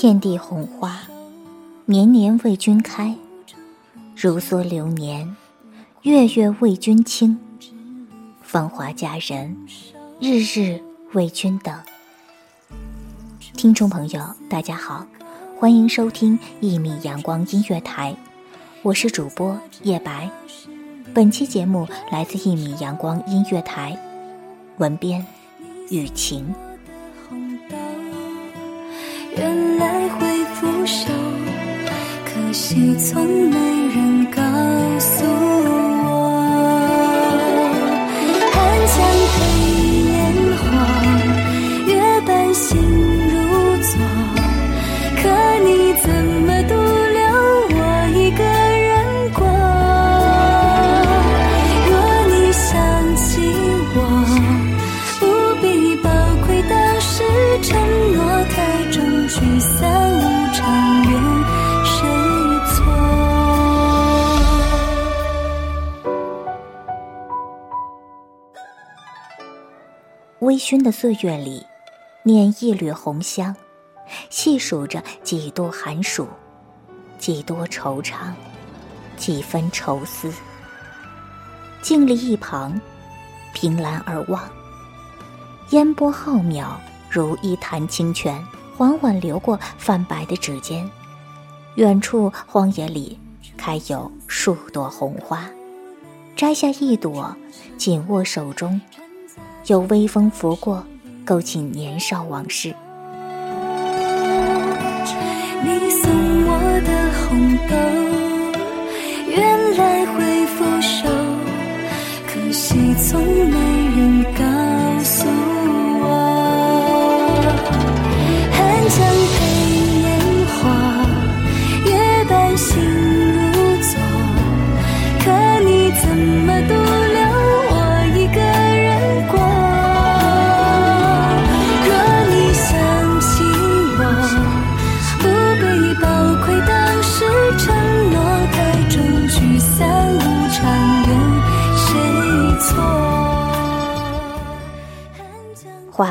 遍地红花，年年为君开。如梭流年，月月为君倾。芳华佳人，日日为君等。听众朋友，大家好，欢迎收听一米阳光音乐台，我是主播叶白。本期节目来自一米阳光音乐台，文编雨晴。原来会腐朽，可惜从没人告诉熏的岁月里，念一缕红香，细数着几度寒暑，几多惆怅，几分愁思。静立一旁，凭栏而望，烟波浩渺，如一潭清泉，缓缓流过泛白的指尖。远处荒野里，开有数朵红花，摘下一朵，紧握手中。有微风拂过，勾起年少往事。你送我的红豆，原来会腐朽，可惜从没人告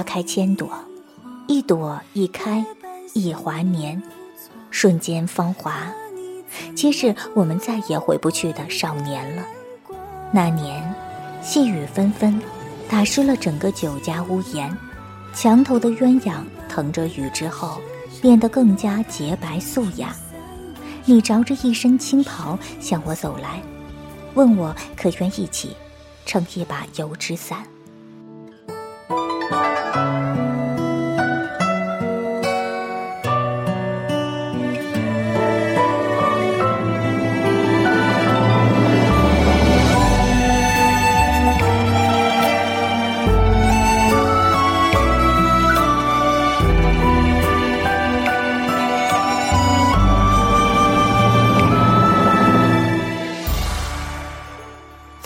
开千朵，一朵一开，一华年，瞬间芳华，皆是我们再也回不去的少年了。那年，细雨纷纷，打湿了整个酒家屋檐，墙头的鸳鸯腾着雨之后，变得更加洁白素雅。你着着一身青袍向我走来，问我可愿一起撑一把油纸伞。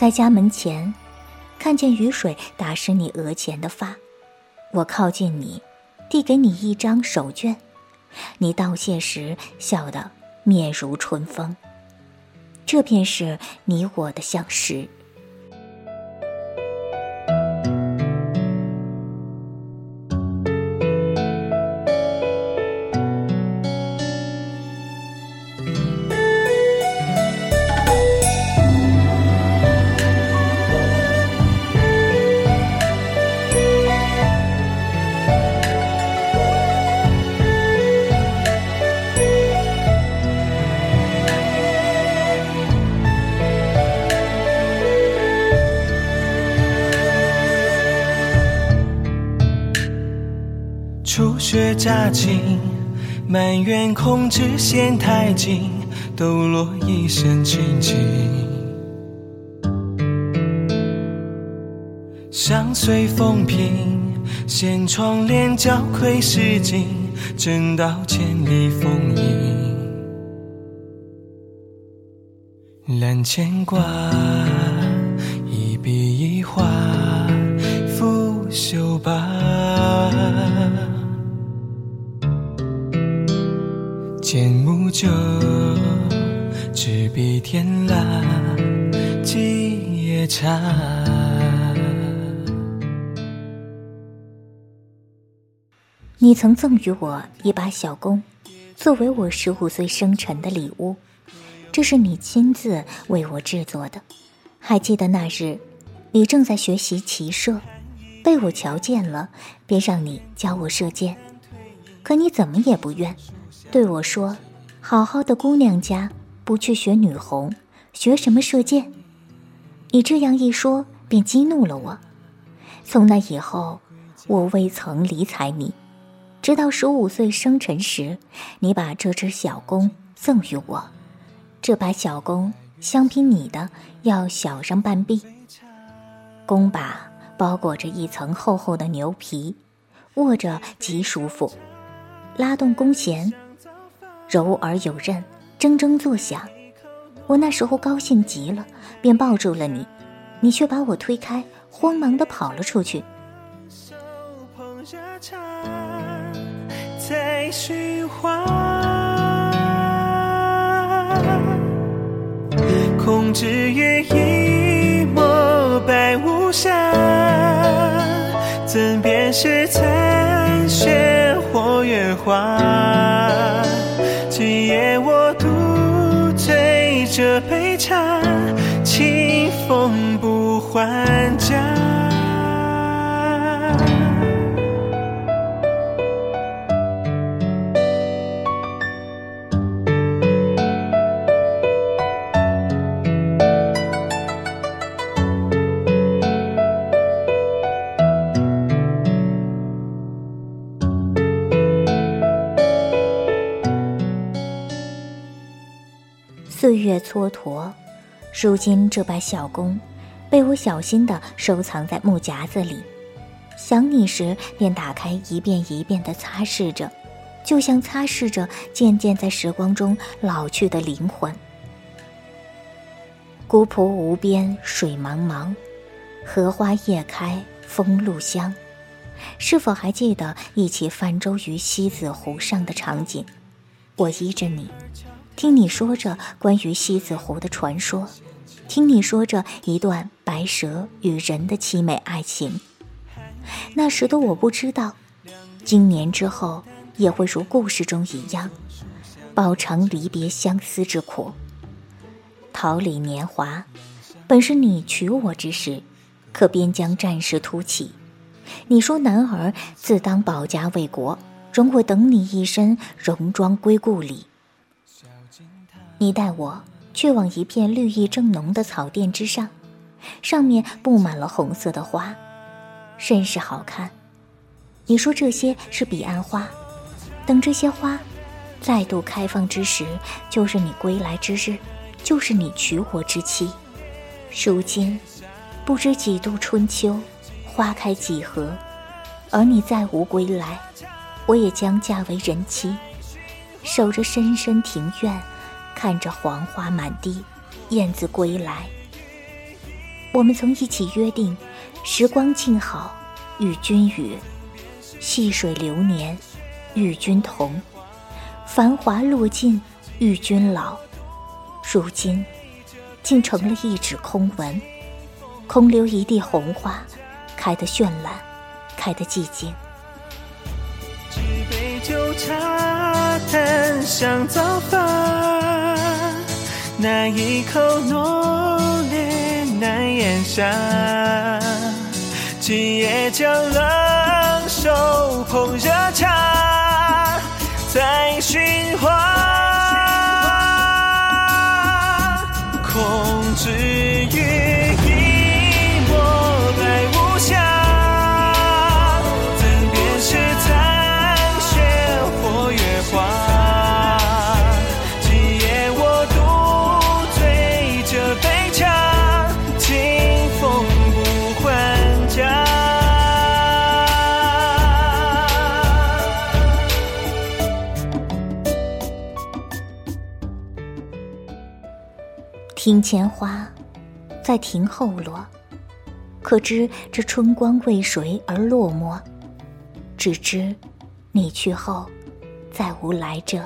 在家门前，看见雨水打湿你额前的发，我靠近你，递给你一张手绢，你道谢时笑得面如春风。这便是你我的相识。初雪乍晴，埋怨控制线太紧，抖落一身清静。相随风平，掀窗帘交窥诗景，正道千里风影。揽牵挂，剑木酒，执笔天蜡，几夜茶。你曾赠予我一把小弓，作为我十五岁生辰的礼物，这是你亲自为我制作的。还记得那日，你正在学习骑射，被我瞧见了，便让你教我射箭，可你怎么也不愿。对我说：“好好的姑娘家，不去学女红，学什么射箭？”你这样一说，便激怒了我。从那以后，我未曾理睬你，直到十五岁生辰时，你把这只小弓赠予我。这把小弓相比你的要小上半臂，弓把包裹着一层厚厚的牛皮，握着极舒服，拉动弓弦。柔而有韧，铮铮作响。我那时候高兴极了，便抱住了你，你却把我推开，慌忙的跑了出去。在寻花，空知月一抹白无瑕，怎辨是残雪或月华？今夜我独醉这杯茶，清风不还家。岁月蹉跎，如今这把小弓，被我小心地收藏在木夹子里。想你时，便打开，一遍一遍地擦拭着，就像擦拭着渐渐在时光中老去的灵魂。古朴无边，水茫茫，荷花叶开，风露香。是否还记得一起泛舟于西子湖上的场景？我依着你。听你说着关于西子湖的传说，听你说着一段白蛇与人的凄美爱情。那时的我不知道，经年之后也会如故事中一样，饱尝离别相思之苦。桃李年华，本是你娶我之时，可边疆战事突起，你说男儿自当保家卫国，容我等你一身戎装归故里。你带我去往一片绿意正浓的草甸之上，上面布满了红色的花，甚是好看。你说这些是彼岸花，等这些花再度开放之时，就是你归来之日，就是你娶我之期。如今，不知几度春秋，花开几何，而你再无归来，我也将嫁为人妻，守着深深庭院。看着黄花满地，燕子归来。我们曾一起约定，时光静好，与君语；细水流年，与君同；繁华落尽，与君老。如今，竟成了一纸空文，空留一地红花，开得绚烂，开得寂静。几杯酒茶，淡香早饭，那一口浓烈难咽下。今夜将冷手捧热茶，再寻花。空知庭前花，在庭后落，可知这春光为谁而落寞？只知你去后，再无来者。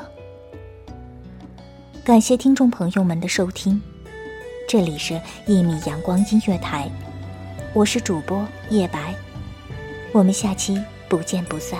感谢听众朋友们的收听，这里是一米阳光音乐台，我是主播叶白，我们下期不见不散。